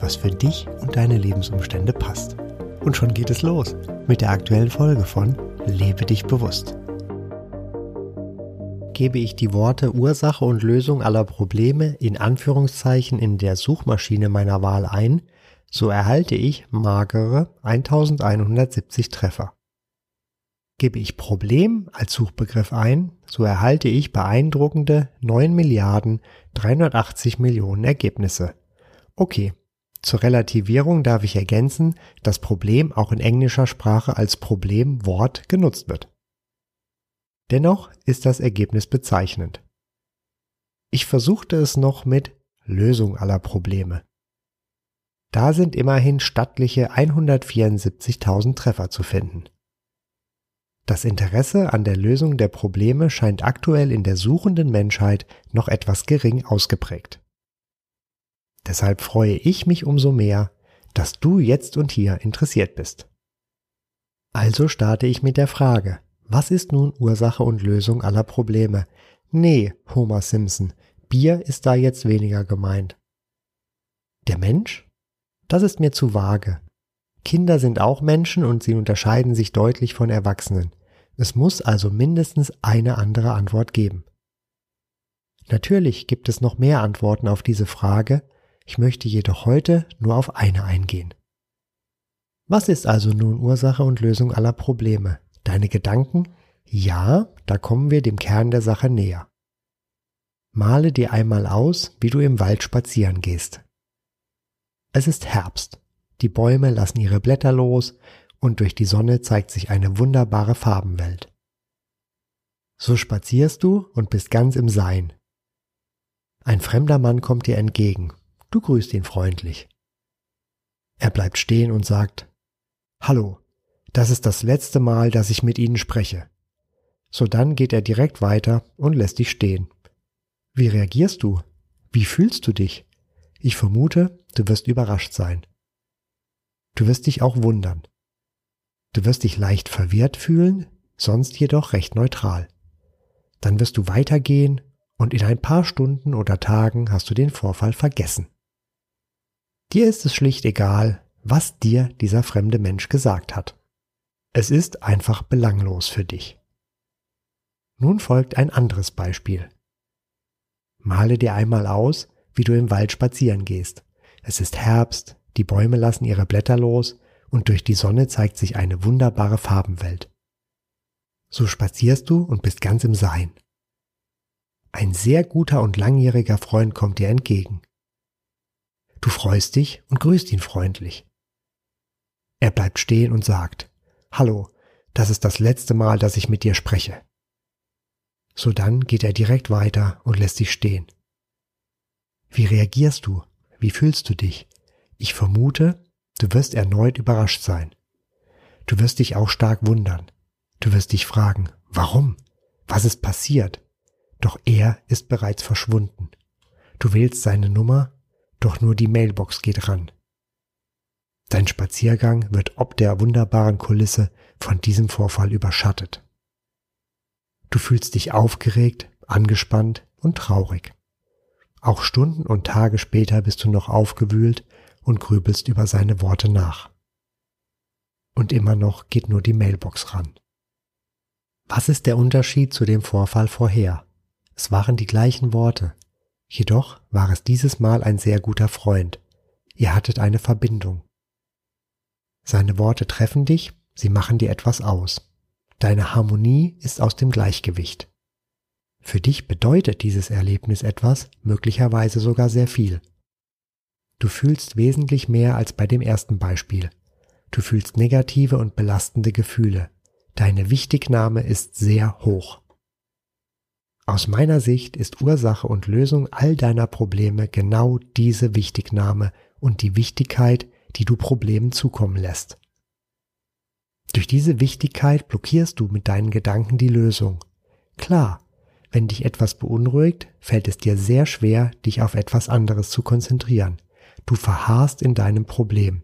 was für dich und deine Lebensumstände passt. Und schon geht es los mit der aktuellen Folge von Lebe dich bewusst. Gebe ich die Worte Ursache und Lösung aller Probleme in Anführungszeichen in der Suchmaschine meiner Wahl ein, so erhalte ich magere 1170 Treffer. Gebe ich Problem als Suchbegriff ein, so erhalte ich beeindruckende 9 Milliarden 380 Millionen Ergebnisse. Okay, zur Relativierung darf ich ergänzen, dass Problem auch in englischer Sprache als Problemwort genutzt wird. Dennoch ist das Ergebnis bezeichnend. Ich versuchte es noch mit Lösung aller Probleme. Da sind immerhin stattliche 174.000 Treffer zu finden. Das Interesse an der Lösung der Probleme scheint aktuell in der suchenden Menschheit noch etwas gering ausgeprägt. Deshalb freue ich mich umso mehr, dass du jetzt und hier interessiert bist. Also starte ich mit der Frage, was ist nun Ursache und Lösung aller Probleme? Nee, Homer Simpson, Bier ist da jetzt weniger gemeint. Der Mensch? Das ist mir zu vage. Kinder sind auch Menschen und sie unterscheiden sich deutlich von Erwachsenen. Es muss also mindestens eine andere Antwort geben. Natürlich gibt es noch mehr Antworten auf diese Frage, ich möchte jedoch heute nur auf eine eingehen. Was ist also nun Ursache und Lösung aller Probleme? Deine Gedanken? Ja, da kommen wir dem Kern der Sache näher. Male dir einmal aus, wie du im Wald spazieren gehst. Es ist Herbst. Die Bäume lassen ihre Blätter los und durch die Sonne zeigt sich eine wunderbare Farbenwelt. So spazierst du und bist ganz im Sein. Ein fremder Mann kommt dir entgegen. Du grüßt ihn freundlich. Er bleibt stehen und sagt, Hallo, das ist das letzte Mal, dass ich mit Ihnen spreche. So dann geht er direkt weiter und lässt dich stehen. Wie reagierst du? Wie fühlst du dich? Ich vermute, du wirst überrascht sein. Du wirst dich auch wundern. Du wirst dich leicht verwirrt fühlen, sonst jedoch recht neutral. Dann wirst du weitergehen und in ein paar Stunden oder Tagen hast du den Vorfall vergessen. Dir ist es schlicht egal, was dir dieser fremde Mensch gesagt hat. Es ist einfach belanglos für dich. Nun folgt ein anderes Beispiel. Male dir einmal aus, wie du im Wald spazieren gehst. Es ist Herbst, die Bäume lassen ihre Blätter los und durch die Sonne zeigt sich eine wunderbare Farbenwelt. So spazierst du und bist ganz im Sein. Ein sehr guter und langjähriger Freund kommt dir entgegen. Du freust dich und grüßt ihn freundlich. Er bleibt stehen und sagt, Hallo, das ist das letzte Mal, dass ich mit dir spreche. So dann geht er direkt weiter und lässt dich stehen. Wie reagierst du? Wie fühlst du dich? Ich vermute, du wirst erneut überrascht sein. Du wirst dich auch stark wundern. Du wirst dich fragen, warum? Was ist passiert? Doch er ist bereits verschwunden. Du wählst seine Nummer doch nur die Mailbox geht ran. Dein Spaziergang wird ob der wunderbaren Kulisse von diesem Vorfall überschattet. Du fühlst dich aufgeregt, angespannt und traurig. Auch Stunden und Tage später bist du noch aufgewühlt und grübelst über seine Worte nach. Und immer noch geht nur die Mailbox ran. Was ist der Unterschied zu dem Vorfall vorher? Es waren die gleichen Worte, Jedoch war es dieses Mal ein sehr guter Freund. Ihr hattet eine Verbindung. Seine Worte treffen dich, sie machen dir etwas aus. Deine Harmonie ist aus dem Gleichgewicht. Für dich bedeutet dieses Erlebnis etwas, möglicherweise sogar sehr viel. Du fühlst wesentlich mehr als bei dem ersten Beispiel. Du fühlst negative und belastende Gefühle. Deine Wichtignahme ist sehr hoch. Aus meiner Sicht ist Ursache und Lösung all deiner Probleme genau diese Wichtignahme und die Wichtigkeit, die du Problemen zukommen lässt. Durch diese Wichtigkeit blockierst du mit deinen Gedanken die Lösung. Klar, wenn dich etwas beunruhigt, fällt es dir sehr schwer, dich auf etwas anderes zu konzentrieren. Du verharrst in deinem Problem.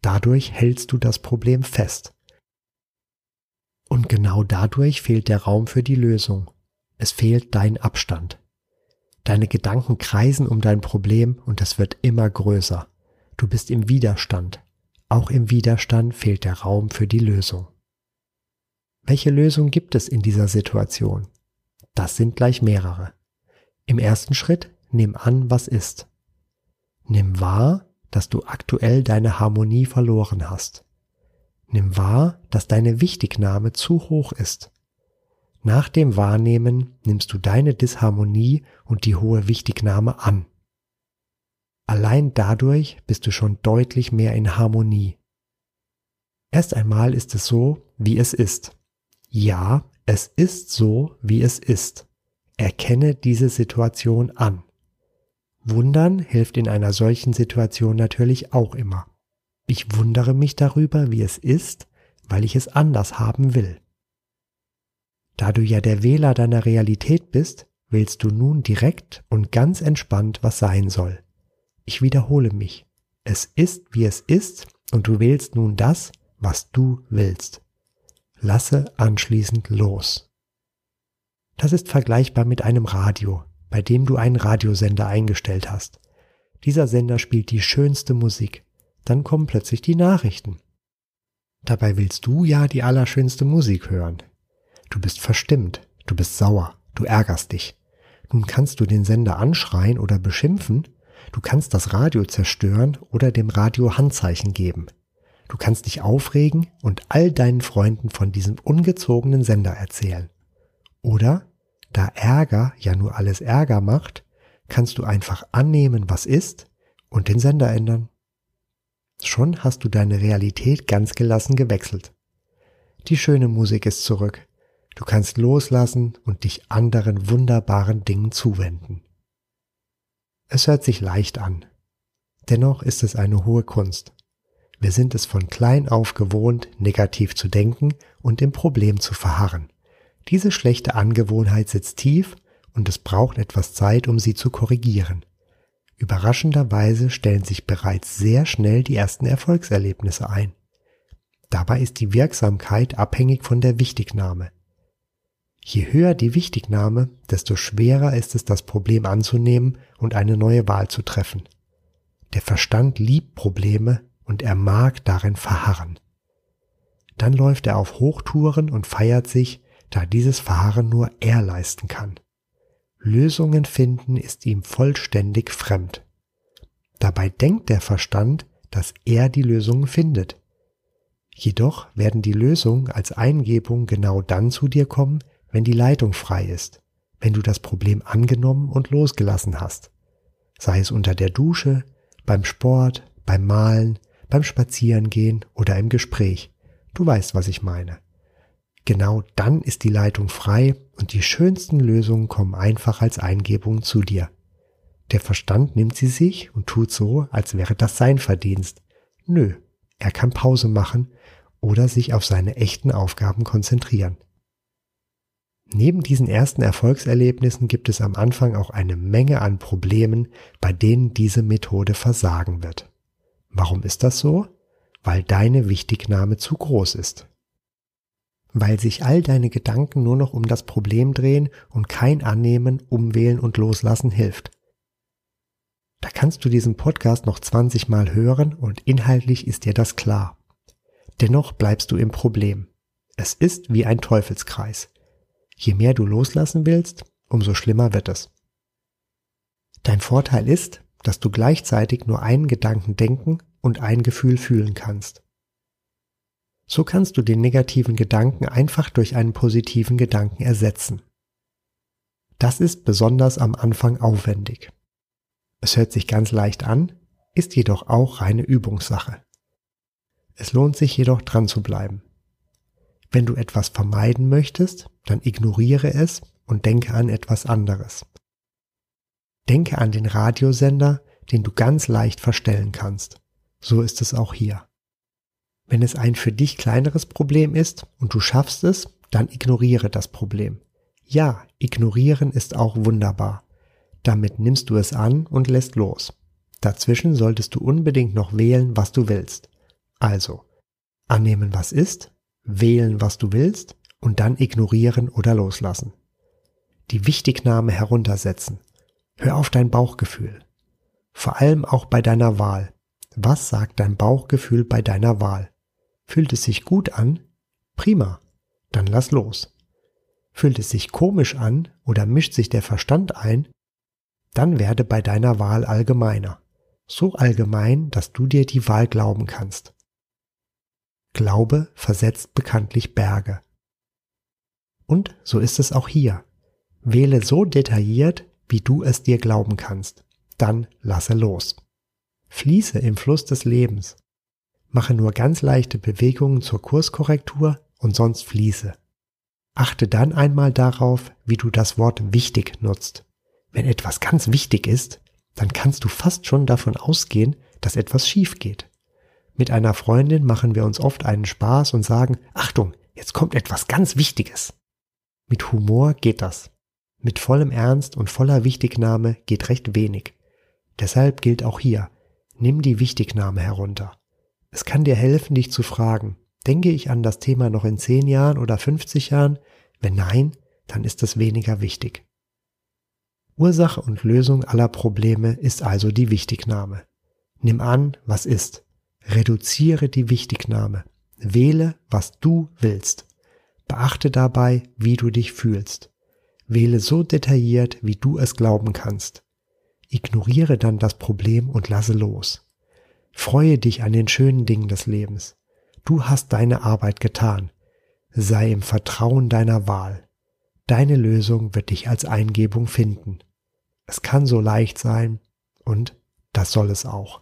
Dadurch hältst du das Problem fest. Und genau dadurch fehlt der Raum für die Lösung. Es fehlt dein Abstand. Deine Gedanken kreisen um dein Problem und es wird immer größer. Du bist im Widerstand. Auch im Widerstand fehlt der Raum für die Lösung. Welche Lösung gibt es in dieser Situation? Das sind gleich mehrere. Im ersten Schritt nimm an, was ist. Nimm wahr, dass du aktuell deine Harmonie verloren hast. Nimm wahr, dass deine Wichtignahme zu hoch ist. Nach dem Wahrnehmen nimmst du deine Disharmonie und die hohe Wichtignahme an. Allein dadurch bist du schon deutlich mehr in Harmonie. Erst einmal ist es so, wie es ist. Ja, es ist so, wie es ist. Erkenne diese Situation an. Wundern hilft in einer solchen Situation natürlich auch immer. Ich wundere mich darüber, wie es ist, weil ich es anders haben will. Da du ja der Wähler deiner Realität bist, willst du nun direkt und ganz entspannt, was sein soll. Ich wiederhole mich. Es ist, wie es ist, und du wählst nun das, was du willst. Lasse anschließend los. Das ist vergleichbar mit einem Radio, bei dem du einen Radiosender eingestellt hast. Dieser Sender spielt die schönste Musik. Dann kommen plötzlich die Nachrichten. Dabei willst du ja die allerschönste Musik hören. Du bist verstimmt, du bist sauer, du ärgerst dich. Nun kannst du den Sender anschreien oder beschimpfen, Du kannst das Radio zerstören oder dem Radio Handzeichen geben. Du kannst dich aufregen und all deinen Freunden von diesem ungezogenen Sender erzählen. Oder, da Ärger ja nur alles Ärger macht, kannst du einfach annehmen, was ist und den Sender ändern. Schon hast du deine Realität ganz gelassen gewechselt. Die schöne Musik ist zurück. Du kannst loslassen und dich anderen wunderbaren Dingen zuwenden. Es hört sich leicht an. Dennoch ist es eine hohe Kunst. Wir sind es von klein auf gewohnt, negativ zu denken und im Problem zu verharren. Diese schlechte Angewohnheit sitzt tief und es braucht etwas Zeit, um sie zu korrigieren. Überraschenderweise stellen sich bereits sehr schnell die ersten Erfolgserlebnisse ein. Dabei ist die Wirksamkeit abhängig von der Wichtignahme. Je höher die Wichtignahme, desto schwerer ist es, das Problem anzunehmen und eine neue Wahl zu treffen. Der Verstand liebt Probleme und er mag darin verharren. Dann läuft er auf Hochtouren und feiert sich, da dieses Verharren nur er leisten kann. Lösungen finden ist ihm vollständig fremd. Dabei denkt der Verstand, dass er die Lösungen findet. Jedoch werden die Lösungen als Eingebung genau dann zu dir kommen, wenn die Leitung frei ist, wenn du das Problem angenommen und losgelassen hast. Sei es unter der Dusche, beim Sport, beim Malen, beim Spazierengehen oder im Gespräch. Du weißt, was ich meine. Genau dann ist die Leitung frei und die schönsten Lösungen kommen einfach als Eingebung zu dir. Der Verstand nimmt sie sich und tut so, als wäre das sein Verdienst. Nö, er kann Pause machen oder sich auf seine echten Aufgaben konzentrieren. Neben diesen ersten Erfolgserlebnissen gibt es am Anfang auch eine Menge an Problemen, bei denen diese Methode versagen wird. Warum ist das so? Weil deine Wichtignahme zu groß ist. Weil sich all deine Gedanken nur noch um das Problem drehen und kein Annehmen, Umwählen und Loslassen hilft. Da kannst du diesen Podcast noch 20 Mal hören und inhaltlich ist dir das klar. Dennoch bleibst du im Problem. Es ist wie ein Teufelskreis. Je mehr du loslassen willst, umso schlimmer wird es. Dein Vorteil ist, dass du gleichzeitig nur einen Gedanken denken und ein Gefühl fühlen kannst. So kannst du den negativen Gedanken einfach durch einen positiven Gedanken ersetzen. Das ist besonders am Anfang aufwendig. Es hört sich ganz leicht an, ist jedoch auch reine Übungssache. Es lohnt sich jedoch dran zu bleiben. Wenn du etwas vermeiden möchtest, dann ignoriere es und denke an etwas anderes. Denke an den Radiosender, den du ganz leicht verstellen kannst. So ist es auch hier. Wenn es ein für dich kleineres Problem ist und du schaffst es, dann ignoriere das Problem. Ja, ignorieren ist auch wunderbar. Damit nimmst du es an und lässt los. Dazwischen solltest du unbedingt noch wählen, was du willst. Also, annehmen, was ist, wählen, was du willst und dann ignorieren oder loslassen. Die Wichtignahme heruntersetzen. Hör auf dein Bauchgefühl. Vor allem auch bei deiner Wahl. Was sagt dein Bauchgefühl bei deiner Wahl? Fühlt es sich gut an? Prima. Dann lass los. Fühlt es sich komisch an oder mischt sich der Verstand ein? Dann werde bei deiner Wahl allgemeiner. So allgemein, dass du dir die Wahl glauben kannst. Glaube versetzt bekanntlich Berge. Und so ist es auch hier. Wähle so detailliert, wie du es dir glauben kannst. Dann lasse los. Fließe im Fluss des Lebens. Mache nur ganz leichte Bewegungen zur Kurskorrektur und sonst fließe. Achte dann einmal darauf, wie du das Wort wichtig nutzt. Wenn etwas ganz wichtig ist, dann kannst du fast schon davon ausgehen, dass etwas schief geht. Mit einer Freundin machen wir uns oft einen Spaß und sagen, Achtung, jetzt kommt etwas ganz Wichtiges. Mit Humor geht das. Mit vollem Ernst und voller Wichtignahme geht recht wenig. Deshalb gilt auch hier, nimm die Wichtignahme herunter. Es kann dir helfen, dich zu fragen, denke ich an das Thema noch in 10 Jahren oder 50 Jahren? Wenn nein, dann ist es weniger wichtig. Ursache und Lösung aller Probleme ist also die Wichtignahme. Nimm an, was ist. Reduziere die Wichtignahme. Wähle, was du willst. Beachte dabei, wie du dich fühlst. Wähle so detailliert, wie du es glauben kannst. Ignoriere dann das Problem und lasse los. Freue dich an den schönen Dingen des Lebens. Du hast deine Arbeit getan. Sei im Vertrauen deiner Wahl. Deine Lösung wird dich als Eingebung finden. Es kann so leicht sein und das soll es auch.